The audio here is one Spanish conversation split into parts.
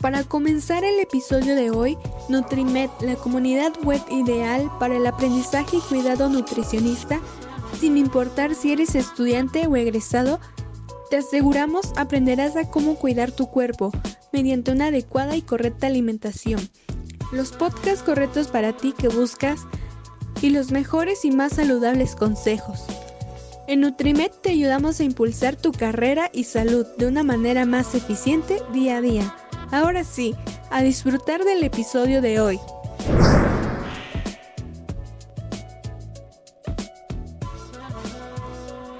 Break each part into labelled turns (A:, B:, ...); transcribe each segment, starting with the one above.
A: Para comenzar el episodio de hoy, Nutrimed, la comunidad web ideal para el aprendizaje y cuidado nutricionista, sin importar si eres estudiante o egresado, te aseguramos aprenderás a cómo cuidar tu cuerpo mediante una adecuada y correcta alimentación. Los podcasts correctos para ti que buscas y los mejores y más saludables consejos. En Nutrimed te ayudamos a impulsar tu carrera y salud de una manera más eficiente día a día. Ahora sí, a disfrutar del episodio de hoy.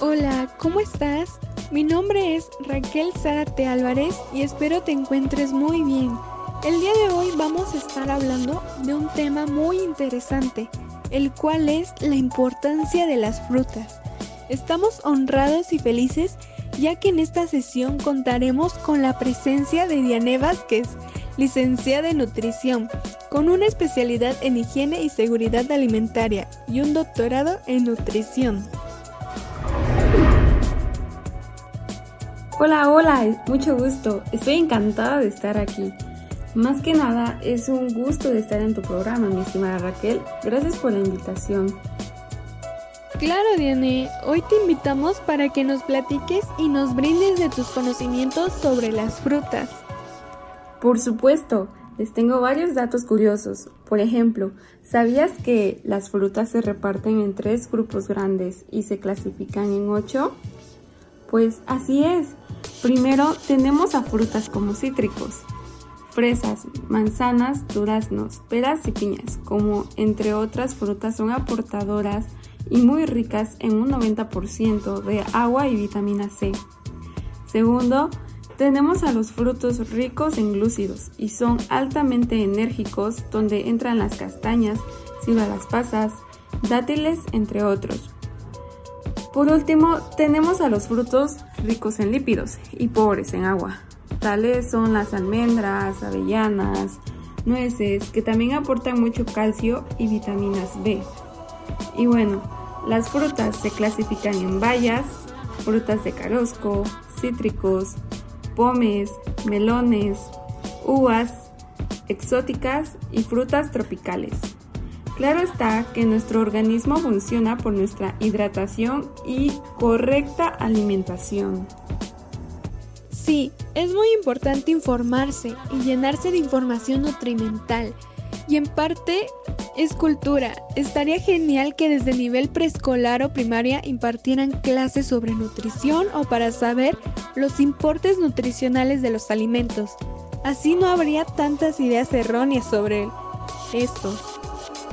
A: Hola, ¿cómo estás? Mi nombre es Raquel Zárate Álvarez y espero te encuentres muy bien. El día de hoy vamos a estar hablando de un tema muy interesante, el cual es la importancia de las frutas. Estamos honrados y felices ya que en esta sesión contaremos con la presencia de Diane Vázquez, licenciada en nutrición, con una especialidad en higiene y seguridad alimentaria y un doctorado en nutrición.
B: Hola, hola, mucho gusto. Estoy encantada de estar aquí. Más que nada, es un gusto de estar en tu programa, mi estimada Raquel. Gracias por la invitación.
A: Claro, Diane, hoy te invitamos para que nos platiques y nos brindes de tus conocimientos sobre las frutas.
B: Por supuesto, les tengo varios datos curiosos. Por ejemplo, ¿sabías que las frutas se reparten en tres grupos grandes y se clasifican en ocho? Pues así es. Primero tenemos a frutas como cítricos, fresas, manzanas, duraznos, peras y piñas, como entre otras frutas son aportadoras y muy ricas en un 90% de agua y vitamina C. Segundo, tenemos a los frutos ricos en glúcidos y son altamente enérgicos donde entran las castañas, las pasas, dátiles, entre otros. Por último, tenemos a los frutos ricos en lípidos y pobres en agua. Tales son las almendras, avellanas, nueces, que también aportan mucho calcio y vitaminas B. Y bueno, las frutas se clasifican en bayas, frutas de carosco, cítricos, pomes, melones, uvas, exóticas y frutas tropicales. Claro está que nuestro organismo funciona por nuestra hidratación y correcta alimentación.
A: Sí, es muy importante informarse y llenarse de información nutrimental. Y en parte es cultura. Estaría genial que desde nivel preescolar o primaria impartieran clases sobre nutrición o para saber los importes nutricionales de los alimentos. Así no habría tantas ideas erróneas sobre esto.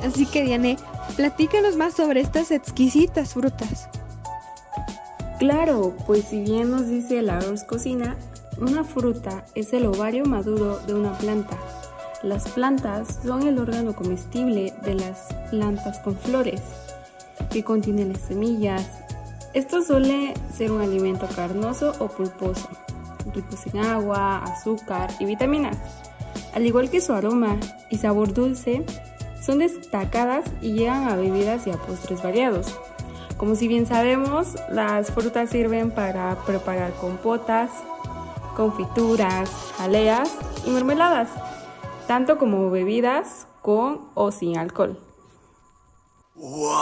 A: Así que Diane, platícanos más sobre estas exquisitas frutas.
B: Claro, pues si bien nos dice la Arroz Cocina, una fruta es el ovario maduro de una planta las plantas son el órgano comestible de las plantas con flores, que contienen las semillas. Esto suele ser un alimento carnoso o pulposo, ricos en agua, azúcar y vitaminas. Al igual que su aroma y sabor dulce, son destacadas y llegan a bebidas y a postres variados. Como si bien sabemos, las frutas sirven para preparar compotas, confituras, jaleas y mermeladas tanto como bebidas con o sin alcohol.
A: ¡Wow!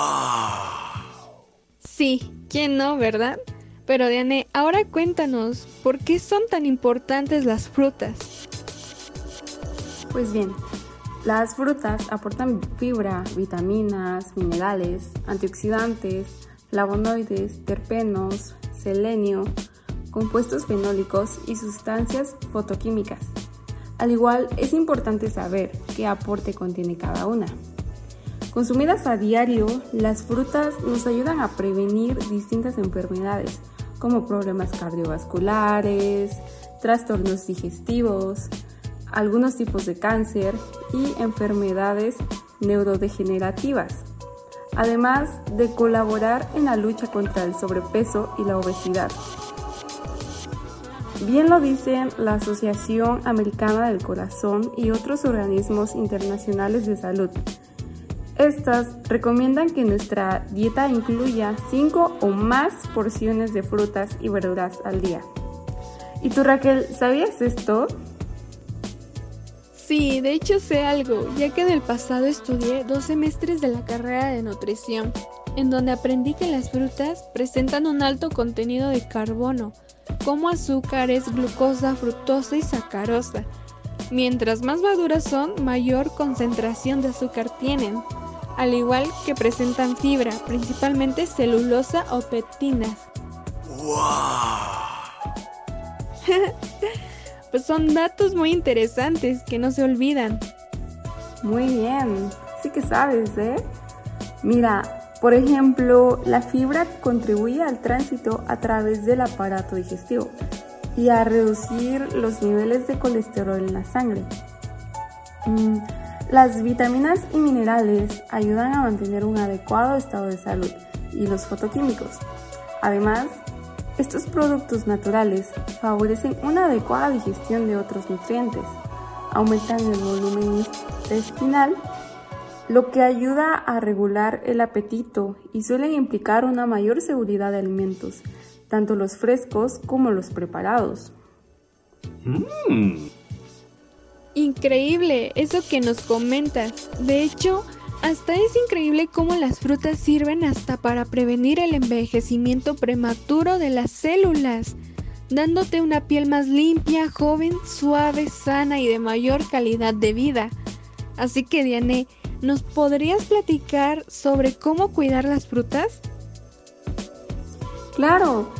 A: Sí, ¿quién no, verdad? Pero Diane, ahora cuéntanos, ¿por qué son tan importantes las frutas?
B: Pues bien, las frutas aportan fibra, vitaminas, minerales, antioxidantes, flavonoides, terpenos, selenio, compuestos fenólicos y sustancias fotoquímicas al igual, es importante saber qué aporte contiene cada una. Consumidas a diario, las frutas nos ayudan a prevenir distintas enfermedades como problemas cardiovasculares, trastornos digestivos, algunos tipos de cáncer y enfermedades neurodegenerativas, además de colaborar en la lucha contra el sobrepeso y la obesidad. Bien lo dicen la Asociación Americana del Corazón y otros organismos internacionales de salud. Estas recomiendan que nuestra dieta incluya 5 o más porciones de frutas y verduras al día. ¿Y tú Raquel, sabías esto?
A: Sí, de hecho sé algo, ya que del pasado estudié dos semestres de la carrera de nutrición, en donde aprendí que las frutas presentan un alto contenido de carbono, como azúcares, glucosa, fructosa y sacarosa. Mientras más maduras son, mayor concentración de azúcar tienen, al igual que presentan fibra, principalmente celulosa o pectinas. pues son datos muy interesantes que no se olvidan.
B: Muy bien, sí que sabes, ¿eh? Mira, por ejemplo, la fibra contribuye al tránsito a través del aparato digestivo y a reducir los niveles de colesterol en la sangre. Mm, las vitaminas y minerales ayudan a mantener un adecuado estado de salud y los fotoquímicos. Además, estos productos naturales favorecen una adecuada digestión de otros nutrientes, aumentan el volumen intestinal, lo que ayuda a regular el apetito y suelen implicar una mayor seguridad de alimentos, tanto los frescos como los preparados.
A: Mm. Increíble eso que nos comentas. De hecho, hasta es increíble cómo las frutas sirven hasta para prevenir el envejecimiento prematuro de las células, dándote una piel más limpia, joven, suave, sana y de mayor calidad de vida. Así que Diane, ¿nos podrías platicar sobre cómo cuidar las frutas?
B: Claro,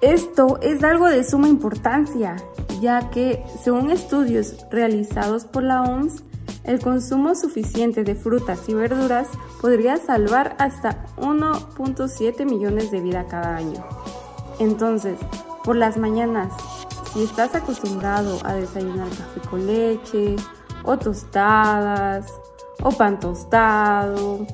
B: esto es algo de suma importancia, ya que según estudios realizados por la OMS, el consumo suficiente de frutas y verduras podría salvar hasta 1.7 millones de vidas cada año. Entonces, por las mañanas, si estás acostumbrado a desayunar café con leche, o tostadas, o pan tostado,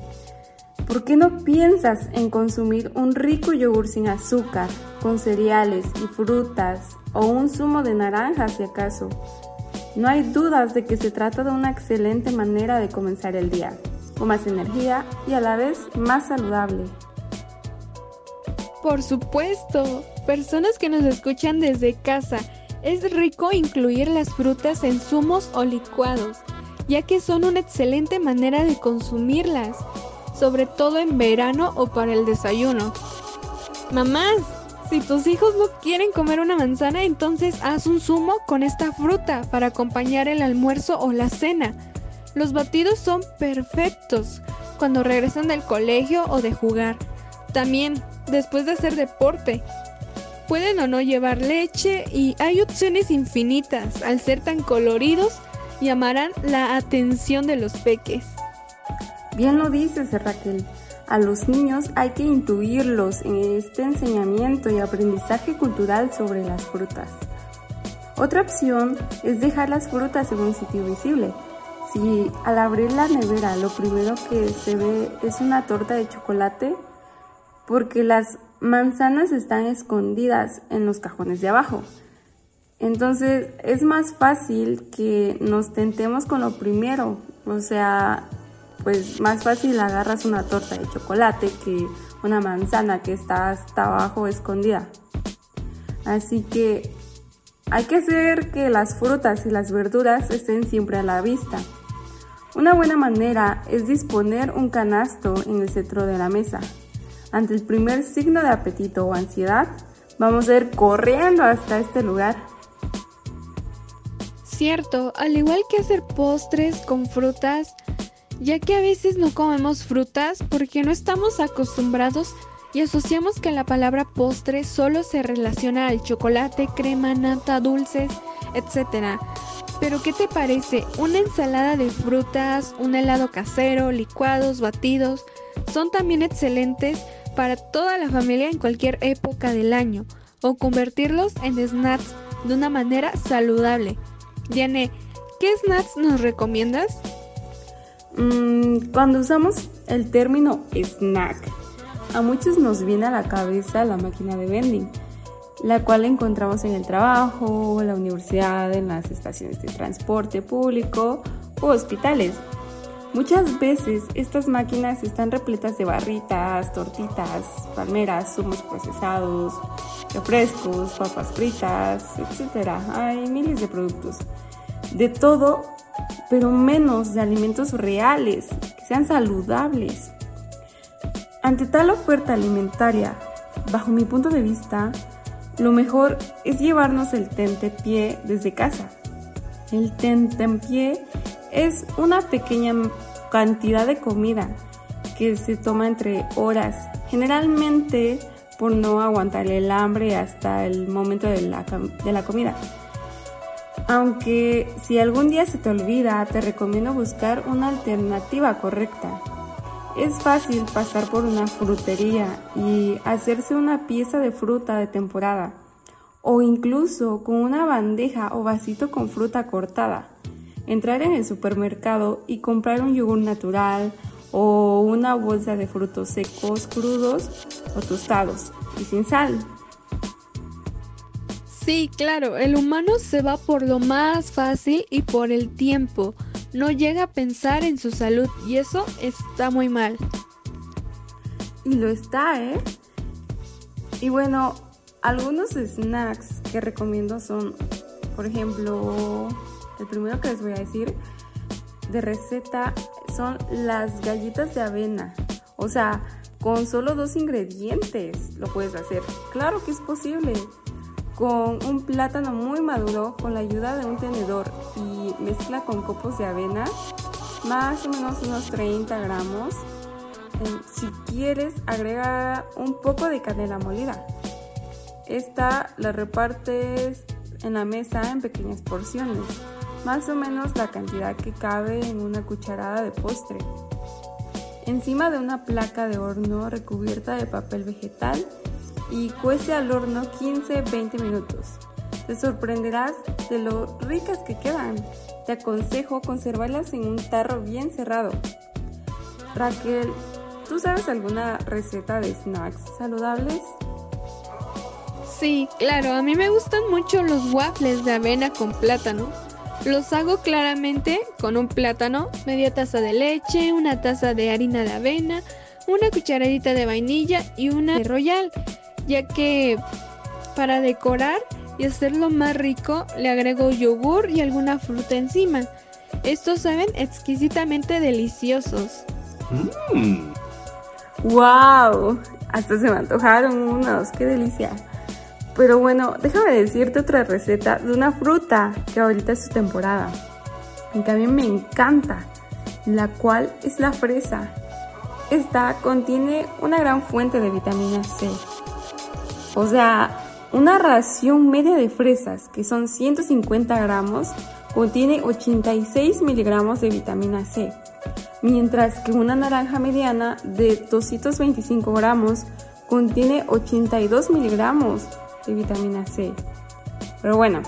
B: ¿por qué no piensas en consumir un rico yogur sin azúcar, con cereales y frutas, o un zumo de naranja si acaso? No hay dudas de que se trata de una excelente manera de comenzar el día, con más energía y a la vez más saludable.
A: Por supuesto, personas que nos escuchan desde casa, es rico incluir las frutas en zumos o licuados, ya que son una excelente manera de consumirlas, sobre todo en verano o para el desayuno. Mamás, si tus hijos no quieren comer una manzana, entonces haz un zumo con esta fruta para acompañar el almuerzo o la cena. Los batidos son perfectos cuando regresan del colegio o de jugar. También después de hacer deporte. Pueden o no llevar leche y hay opciones infinitas. Al ser tan coloridos, llamarán la atención de los peques.
B: Bien lo dices, Raquel. A los niños hay que intuirlos en este enseñamiento y aprendizaje cultural sobre las frutas. Otra opción es dejar las frutas en un sitio visible. Si al abrir la nevera lo primero que se ve es una torta de chocolate, porque las manzanas están escondidas en los cajones de abajo. Entonces es más fácil que nos tentemos con lo primero, o sea, pues más fácil agarras una torta de chocolate que una manzana que está hasta abajo escondida. Así que hay que hacer que las frutas y las verduras estén siempre a la vista. Una buena manera es disponer un canasto en el centro de la mesa. Ante el primer signo de apetito o ansiedad, vamos a ir corriendo hasta este lugar.
A: Cierto, al igual que hacer postres con frutas, ya que a veces no comemos frutas porque no estamos acostumbrados y asociamos que la palabra postre solo se relaciona al chocolate, crema, nata, dulces, etc. Pero ¿qué te parece? Una ensalada de frutas, un helado casero, licuados, batidos, son también excelentes para toda la familia en cualquier época del año o convertirlos en snacks de una manera saludable. Diane, ¿qué snacks nos recomiendas?
B: Mm, cuando usamos el término snack, a muchos nos viene a la cabeza la máquina de vending, la cual encontramos en el trabajo, la universidad, en las estaciones de transporte público o hospitales. Muchas veces estas máquinas están repletas de barritas, tortitas, palmeras, zumos procesados, refrescos, papas fritas, etc. Hay miles de productos. De todo pero menos de alimentos reales, que sean saludables. Ante tal oferta alimentaria, bajo mi punto de vista, lo mejor es llevarnos el tentepié desde casa. El tentempié es una pequeña cantidad de comida que se toma entre horas, generalmente por no aguantar el hambre hasta el momento de la, comida. Aunque si algún día se te olvida, te recomiendo buscar una alternativa correcta. Es fácil pasar por una frutería y hacerse una pieza de fruta de temporada o incluso con una bandeja o vasito con fruta cortada. Entrar en el supermercado y comprar un yogur natural o una bolsa de frutos secos crudos o tostados y sin sal.
A: Sí, claro, el humano se va por lo más fácil y por el tiempo. No llega a pensar en su salud y eso está muy mal.
B: Y lo está, ¿eh? Y bueno, algunos snacks que recomiendo son, por ejemplo, el primero que les voy a decir de receta son las galletas de avena. O sea, con solo dos ingredientes lo puedes hacer. Claro que es posible con un plátano muy maduro con la ayuda de un tenedor y mezcla con copos de avena, más o menos unos 30 gramos. Si quieres, agrega un poco de canela molida. Esta la repartes en la mesa en pequeñas porciones, más o menos la cantidad que cabe en una cucharada de postre. Encima de una placa de horno recubierta de papel vegetal y cuece al horno 15-20 minutos. Te sorprenderás de lo ricas que quedan. Te aconsejo conservarlas en un tarro bien cerrado. Raquel, ¿tú sabes alguna receta de snacks saludables?
A: Sí, claro, a mí me gustan mucho los waffles de avena con plátano. Los hago claramente con un plátano, media taza de leche, una taza de harina de avena, una cucharadita de vainilla y una de royal ya que para decorar y hacerlo más rico le agrego yogur y alguna fruta encima. Estos saben exquisitamente deliciosos.
B: ¡Wow! Hasta se me antojaron unos, qué delicia. Pero bueno, déjame decirte otra receta de una fruta que ahorita es su temporada y que a mí me encanta, la cual es la fresa. Esta contiene una gran fuente de vitamina C o sea, una ración media de fresas, que son 150 gramos, contiene 86 miligramos de vitamina C, mientras que una naranja mediana de 225 gramos contiene 82 miligramos de vitamina C. Pero bueno,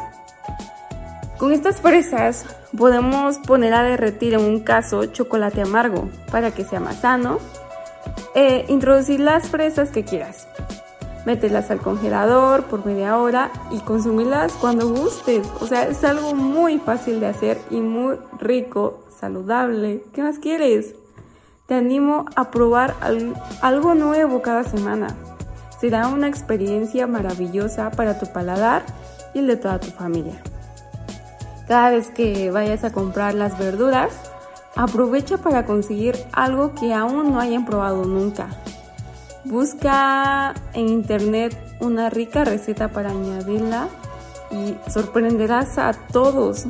B: con estas fresas podemos poner a derretir en un caso chocolate amargo para que sea más sano e introducir las fresas que quieras mételas al congelador por media hora y consumirlas cuando gustes. O sea, es algo muy fácil de hacer y muy rico, saludable. ¿Qué más quieres? Te animo a probar algo nuevo cada semana. Será una experiencia maravillosa para tu paladar y el de toda tu familia. Cada vez que vayas a comprar las verduras, aprovecha para conseguir algo que aún no hayan probado nunca. Busca en internet una rica receta para añadirla y sorprenderás a todos.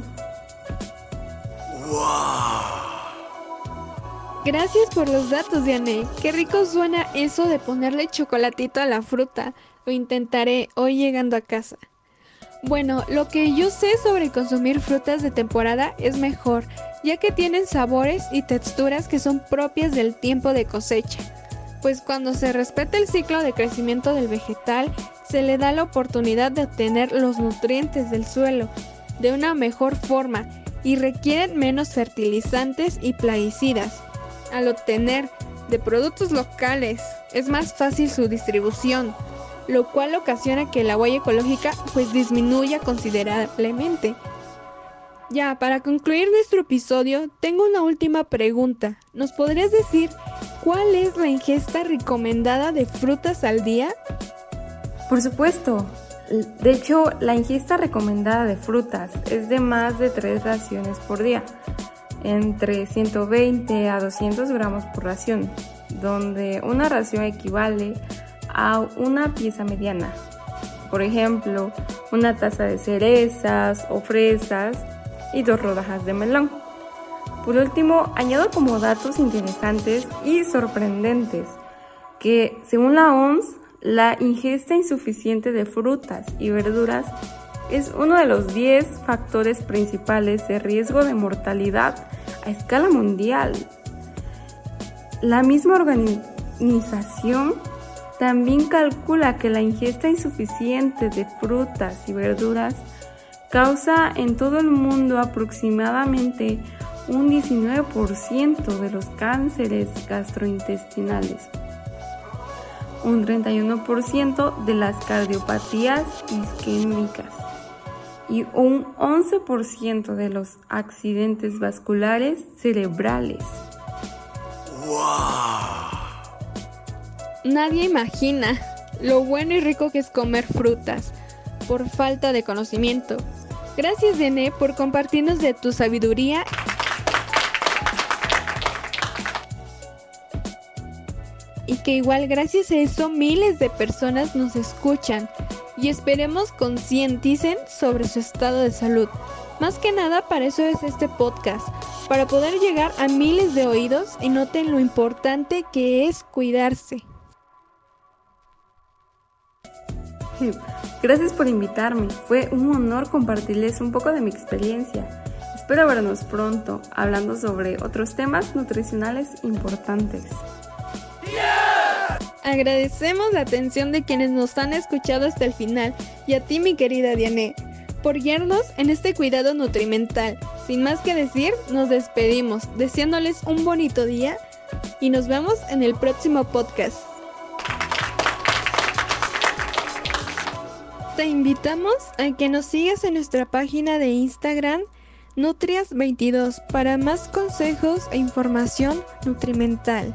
A: Gracias por los datos, Diane. Qué rico suena eso de ponerle chocolatito a la fruta. Lo intentaré hoy llegando a casa. Bueno, lo que yo sé sobre consumir frutas de temporada es mejor, ya que tienen sabores y texturas que son propias del tiempo de cosecha pues cuando se respeta el ciclo de crecimiento del vegetal, se le da la oportunidad de obtener los nutrientes del suelo de una mejor forma y requieren menos fertilizantes y plaguicidas. Al obtener de productos locales es más fácil su distribución, lo cual ocasiona que la huella ecológica pues disminuya considerablemente. Ya, para concluir nuestro episodio, tengo una última pregunta. ¿Nos podrías decir ¿Cuál es la ingesta recomendada de frutas al día?
B: Por supuesto, De hecho, la ingesta recomendada de frutas es de más de 3 raciones por día, entre 120 a 200 gramos por ración, donde una ración equivale a una pieza mediana. Por ejemplo, una taza de cerezas o fresas y dos rodajas de melón. Por último, añado como datos interesantes y sorprendentes que, según la OMS, la ingesta insuficiente de frutas y verduras es uno de los 10 factores principales de riesgo de mortalidad a escala mundial. La misma organización también calcula que la ingesta insuficiente de frutas y verduras causa en todo el mundo aproximadamente un 19% de los cánceres gastrointestinales, un 31% de las cardiopatías isquémicas y un 11% de los accidentes vasculares cerebrales.
A: Nadie imagina lo bueno y rico que es comer frutas por falta de conocimiento. Gracias, Dene, por compartirnos de tu sabiduría. Y que igual gracias a eso miles de personas nos escuchan y esperemos concienticen sobre su estado de salud. Más que nada para eso es este podcast, para poder llegar a miles de oídos y noten lo importante que es cuidarse.
B: Gracias por invitarme, fue un honor compartirles un poco de mi experiencia. Espero vernos pronto hablando sobre otros temas nutricionales importantes.
A: Agradecemos la atención de quienes nos han escuchado hasta el final y a ti mi querida Diane por guiarnos en este cuidado nutrimental. Sin más que decir, nos despedimos deseándoles un bonito día y nos vemos en el próximo podcast. Te invitamos a que nos sigas en nuestra página de Instagram Nutrias22 para más consejos e información nutrimental.